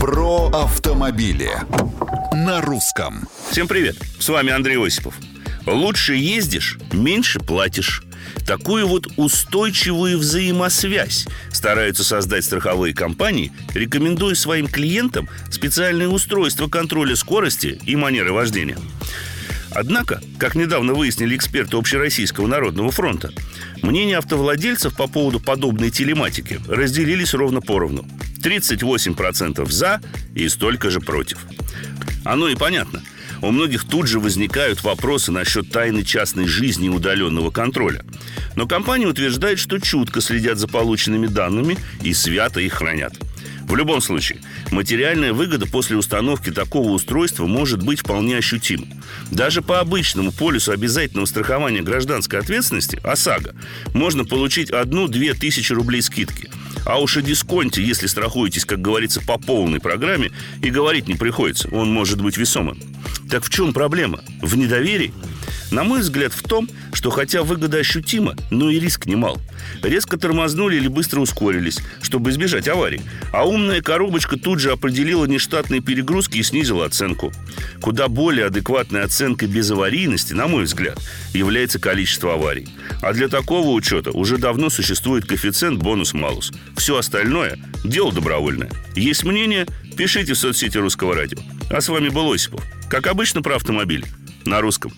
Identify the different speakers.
Speaker 1: Про автомобили на русском.
Speaker 2: Всем привет, с вами Андрей Осипов. Лучше ездишь, меньше платишь. Такую вот устойчивую взаимосвязь стараются создать страховые компании, рекомендуя своим клиентам специальные устройства контроля скорости и манеры вождения. Однако, как недавно выяснили эксперты Общероссийского народного фронта, мнения автовладельцев по поводу подобной телематики разделились ровно поровну. 38% за и столько же против. Оно и понятно. У многих тут же возникают вопросы насчет тайны частной жизни и удаленного контроля. Но компания утверждает, что чутко следят за полученными данными и свято их хранят. В любом случае, материальная выгода после установки такого устройства может быть вполне ощутима. Даже по обычному полису обязательного страхования гражданской ответственности ОСАГО можно получить одну-две тысячи рублей скидки. А уж о дисконте, если страхуетесь, как говорится, по полной программе, и говорить не приходится, он может быть весомым. Так в чем проблема? В недоверии? На мой взгляд, в том, что хотя выгода ощутима, но и риск немал. Резко тормознули или быстро ускорились, чтобы избежать аварий. А умная коробочка тут же определила нештатные перегрузки и снизила оценку. Куда более адекватной оценкой без аварийности, на мой взгляд, является количество аварий. А для такого учета уже давно существует коэффициент бонус-малус. Все остальное – дело добровольное. Есть мнение? Пишите в соцсети Русского радио. А с вами был Осипов. Как обычно, про автомобиль. На русском.